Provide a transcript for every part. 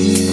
you.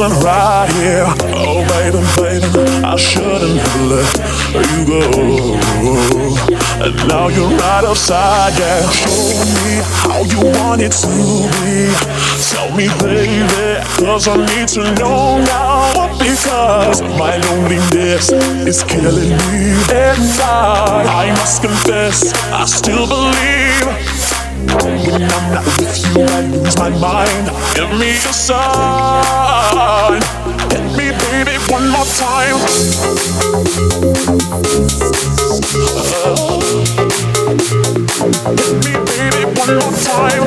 Wasn't right here. Oh, baby, baby, I shouldn't have let you go. And now you're right outside, yeah. Show me how you want it to be. Tell me, baby, cause I need to know now. Because my loneliness is killing me inside. I must confess, I still believe. Not with you, lose my mind. Give me a sign. Hit me, baby, one more time. Hit me, baby, one more time.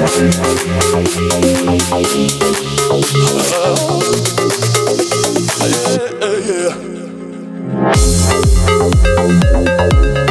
Uh, yeah, yeah.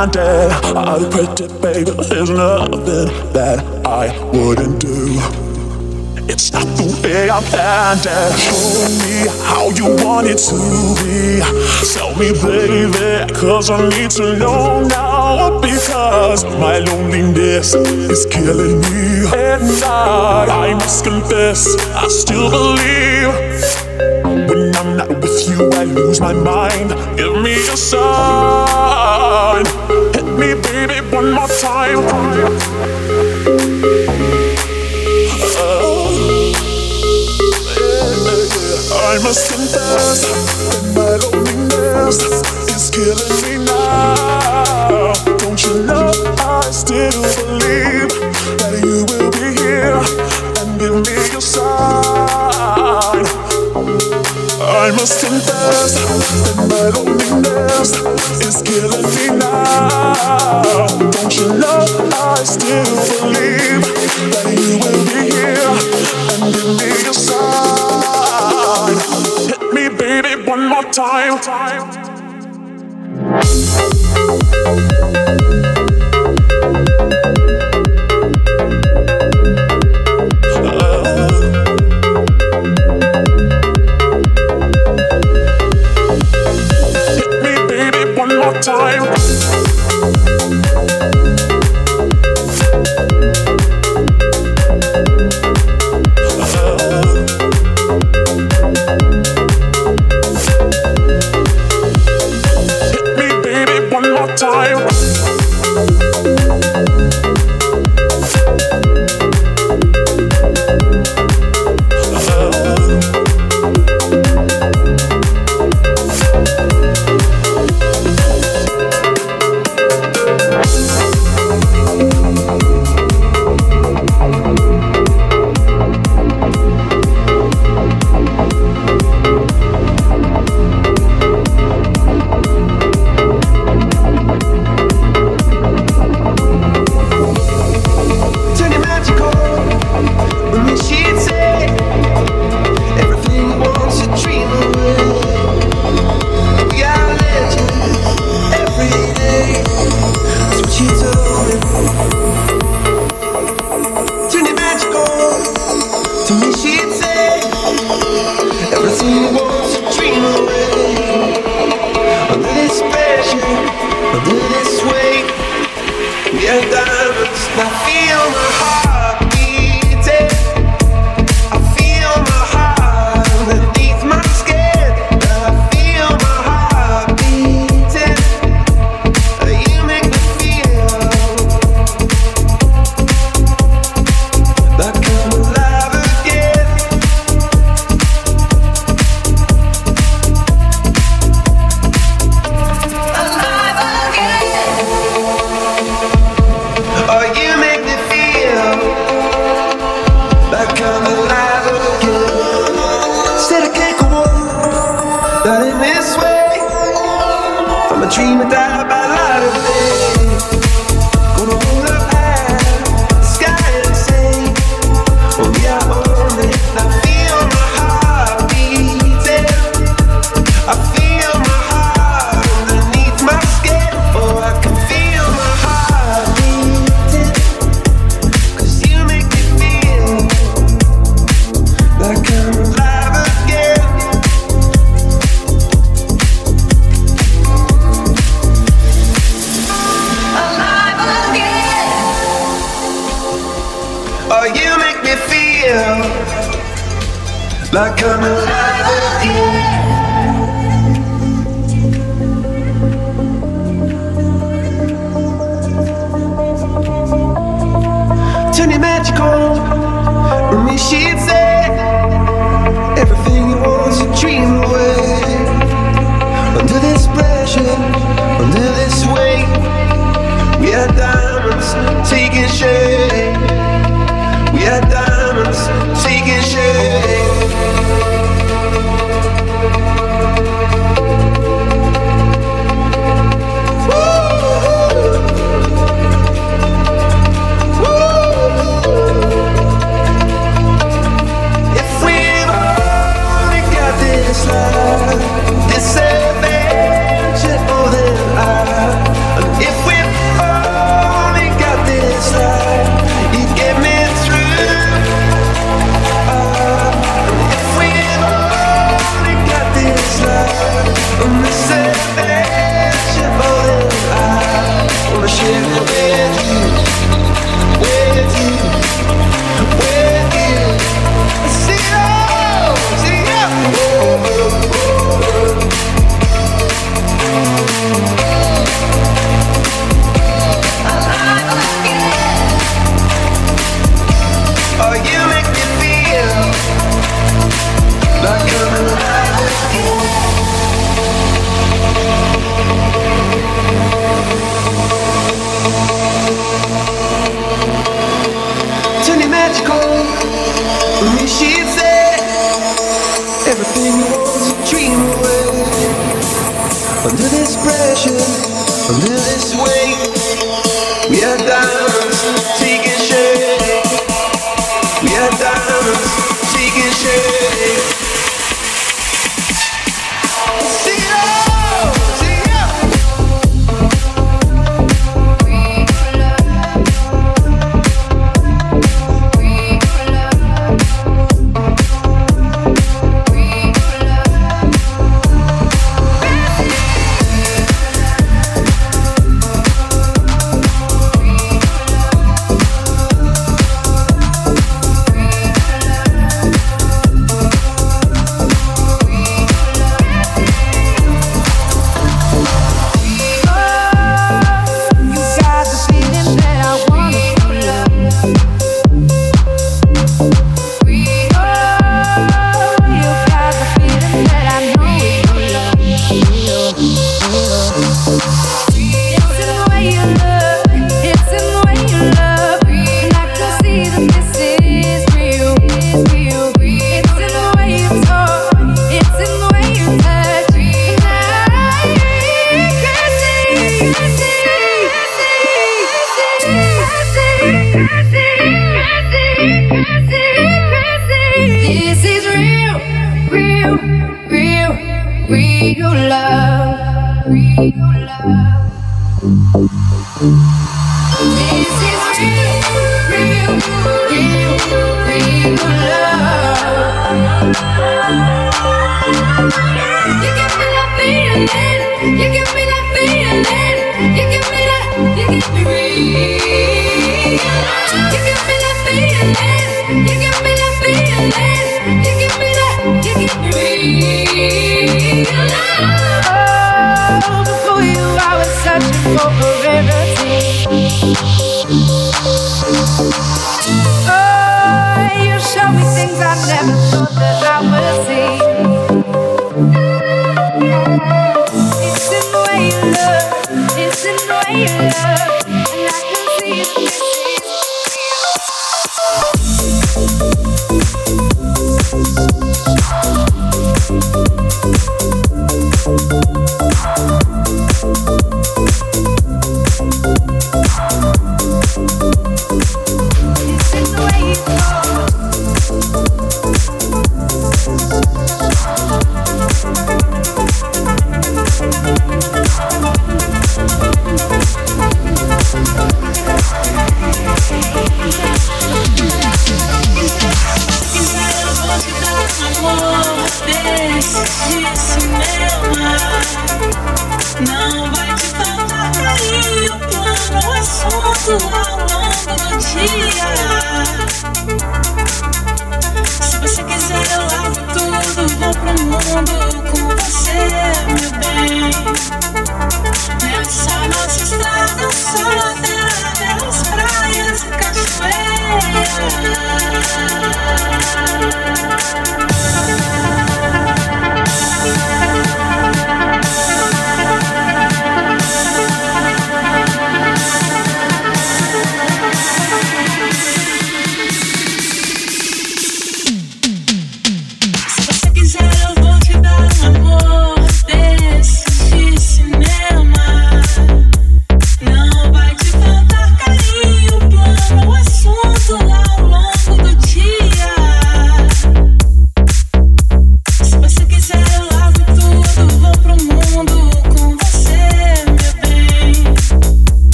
Blinded. I pretty baby, there's nothing that I wouldn't do. It's not the way I planned it. Show me how you want it to be. Tell me, baby, cause I need to know now. Because my loneliness is killing me. And I, I must confess, I still believe. When I'm not with you, I lose my mind. Give me a sign still believe that you will be here and give time. time.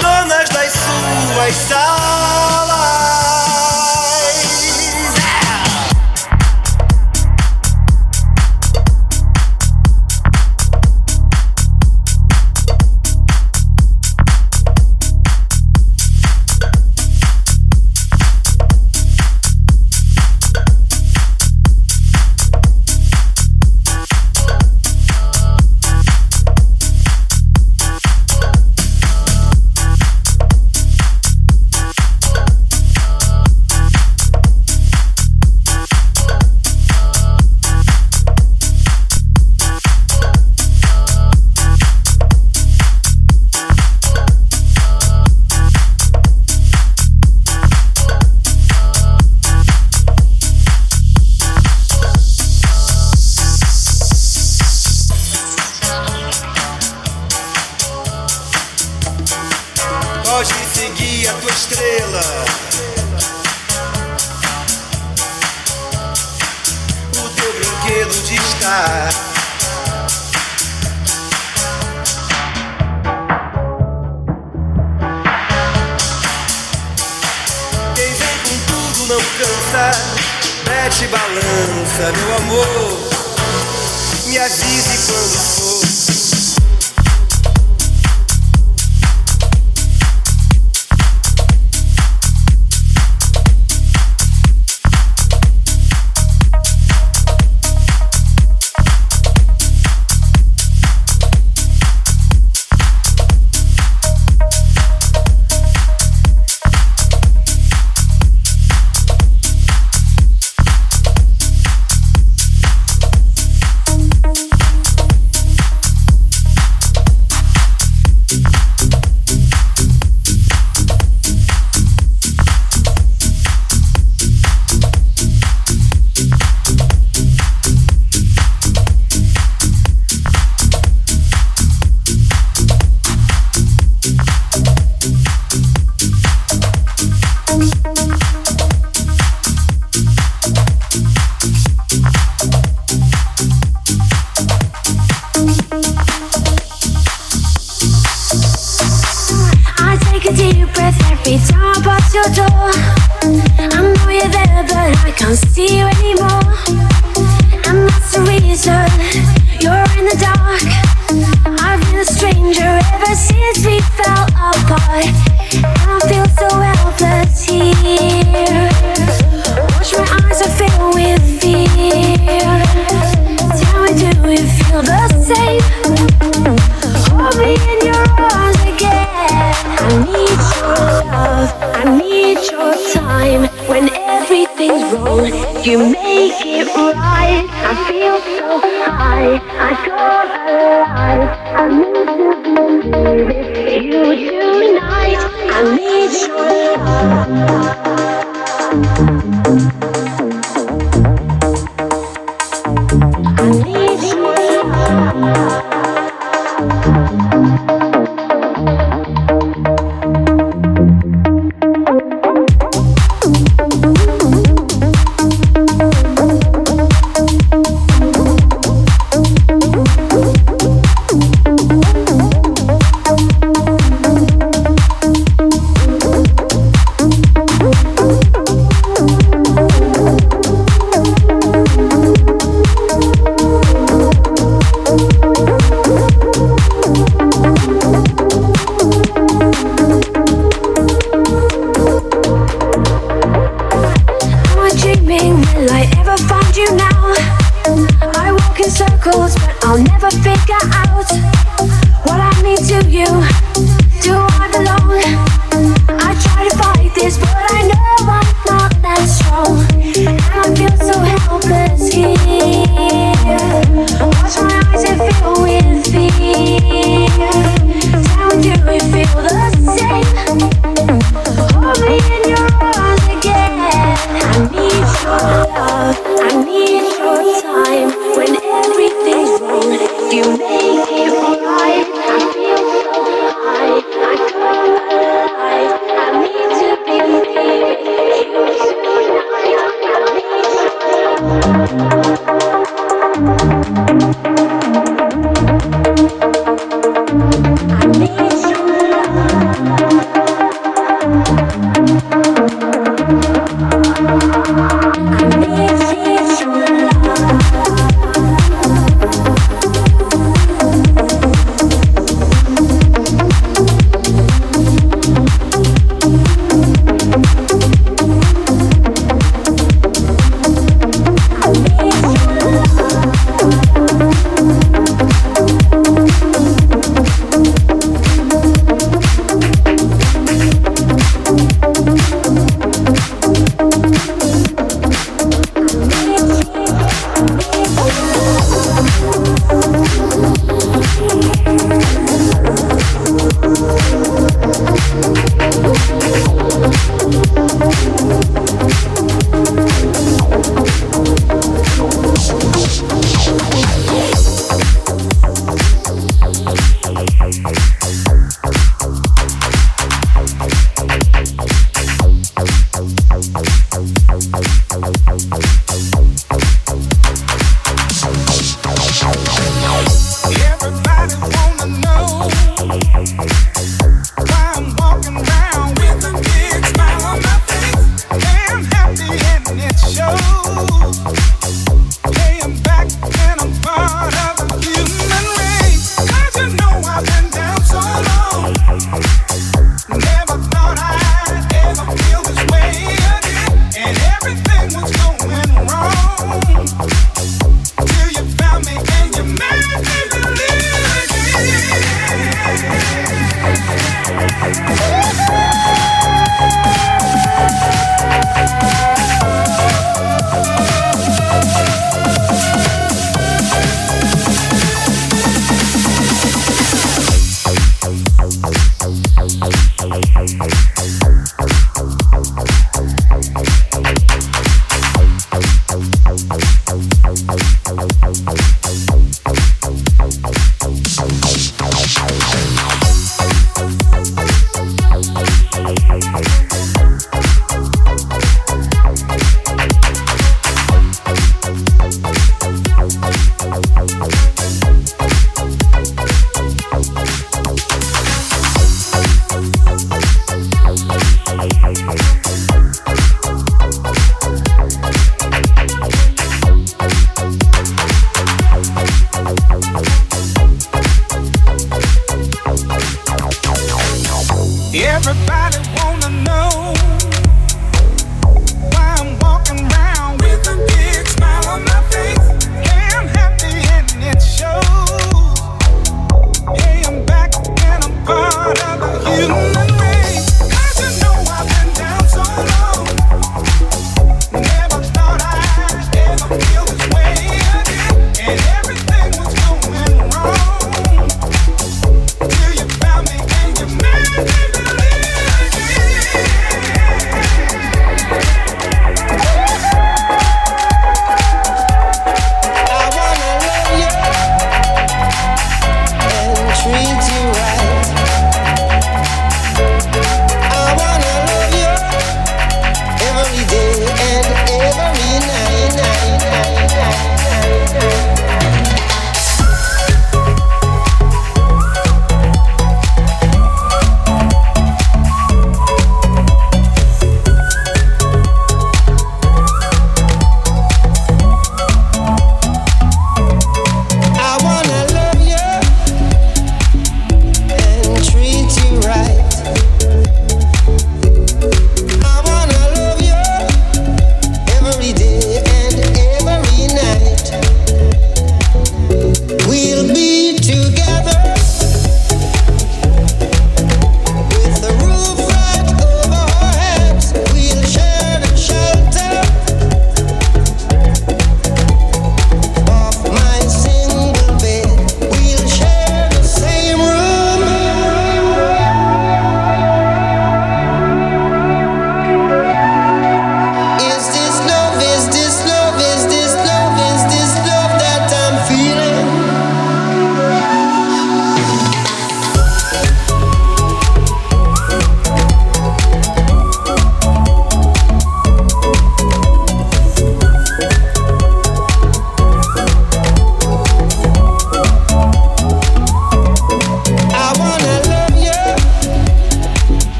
Donas das suas salas.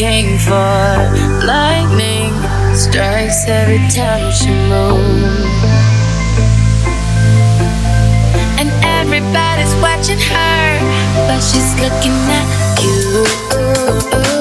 came for. Lightning strikes every time she moves. Everybody's watching her, but she's looking at you.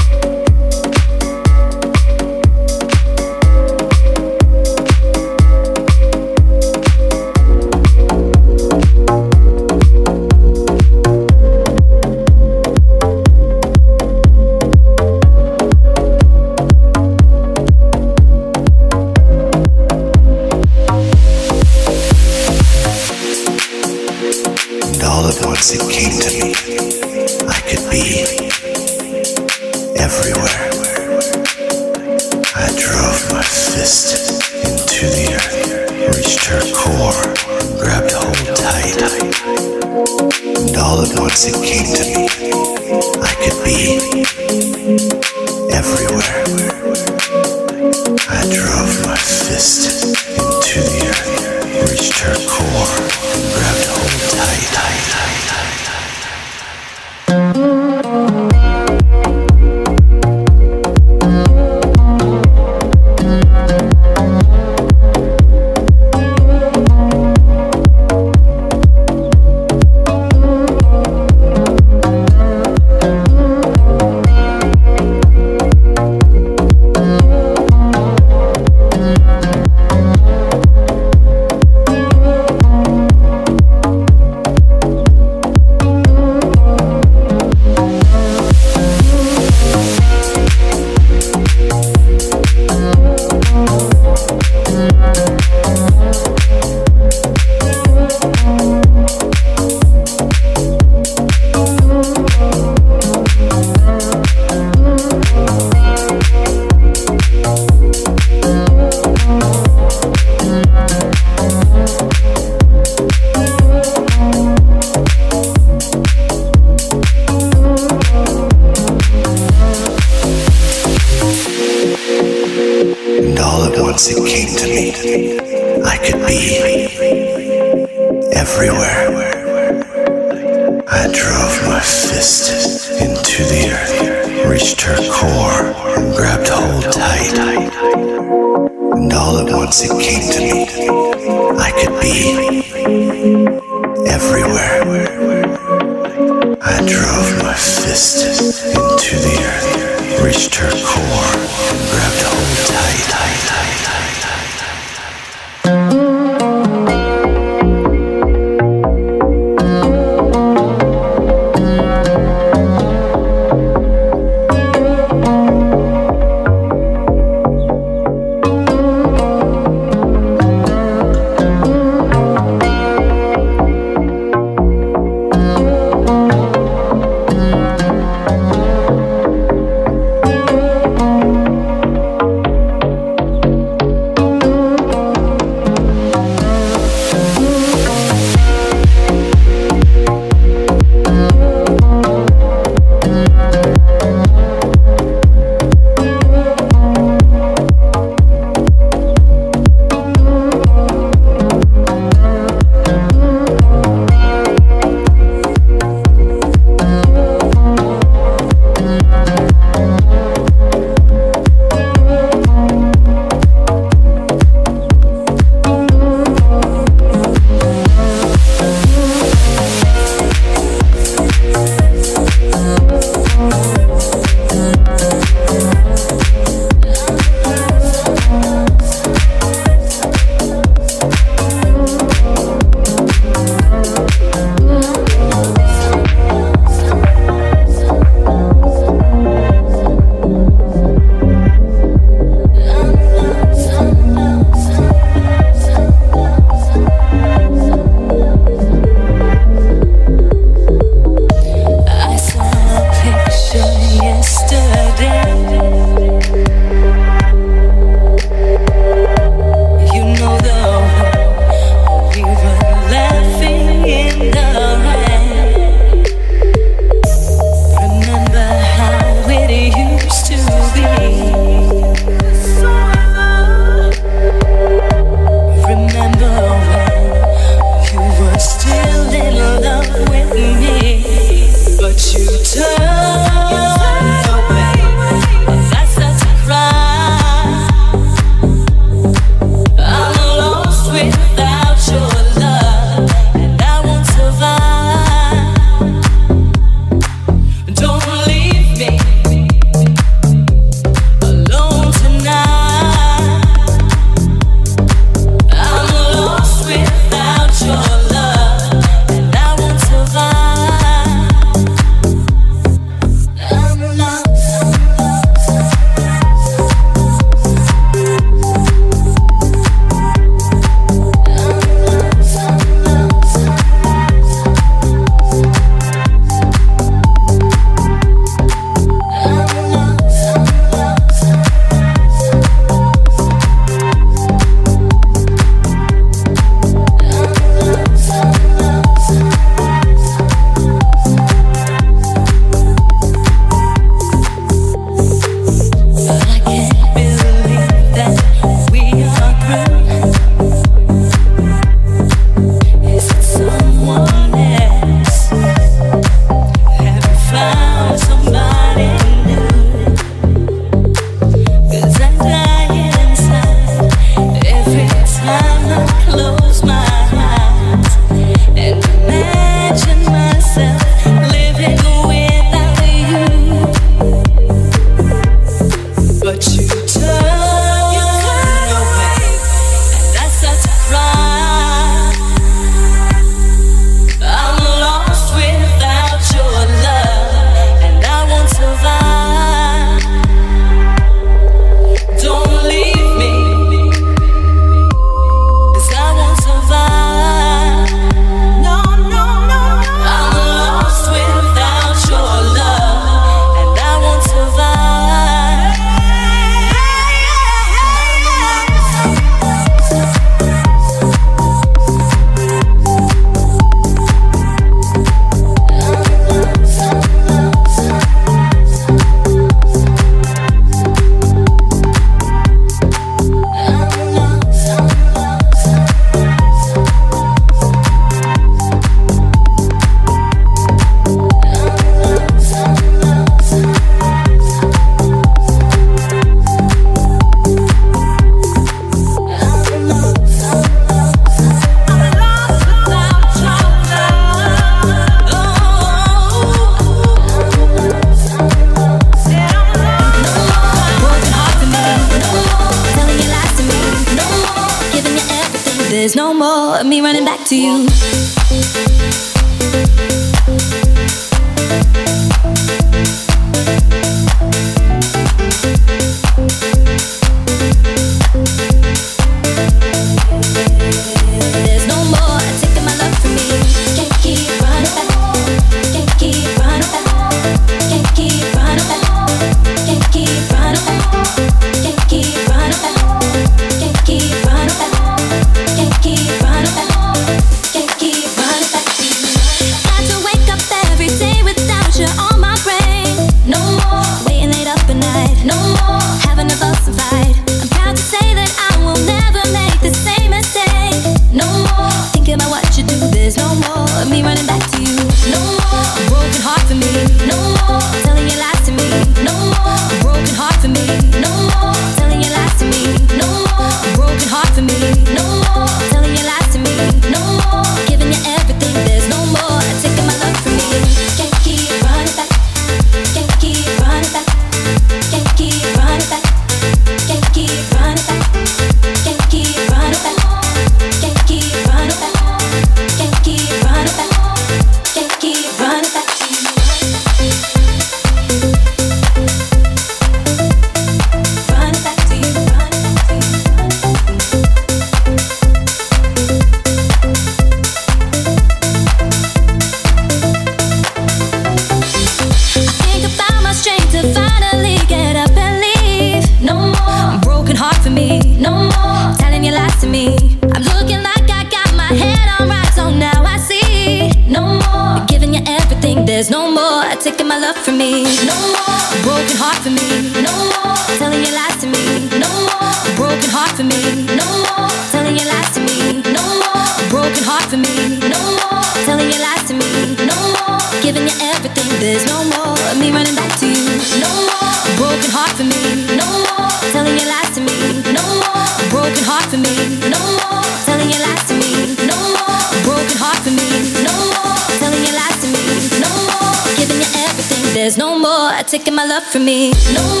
Taking my love from me. No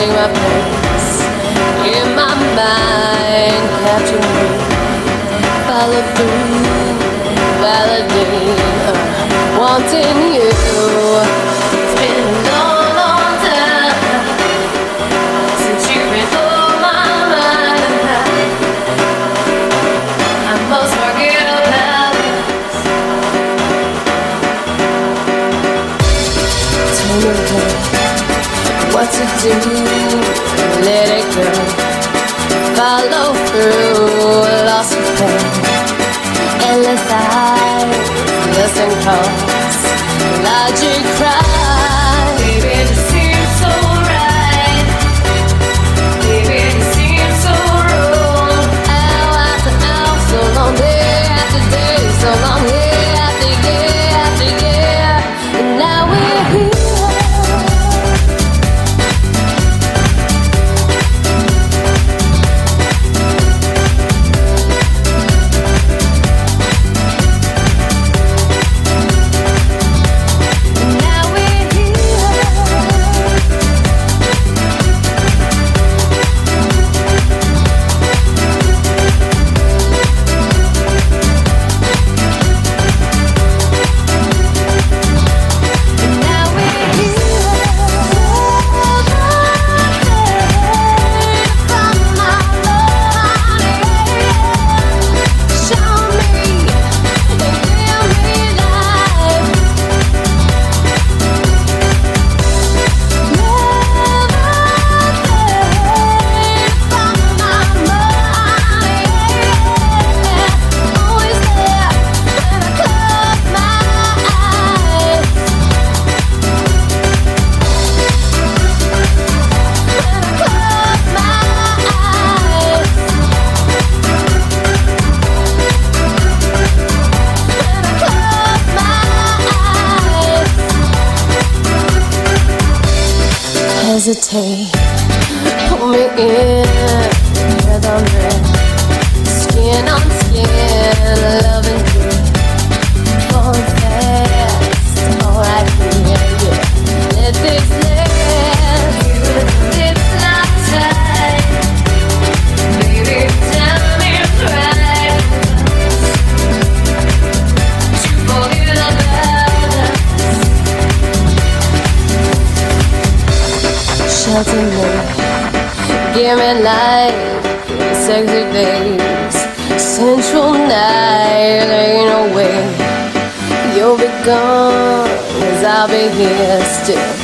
My place in my mind, catching me, follow through, validate, wanting you. what to do. Let it go. Follow through. Lost and found. Endless eyes. Listen close. Logic cries. red light, sexy days, central night, ain't no way you'll be gone, cause I'll be here still.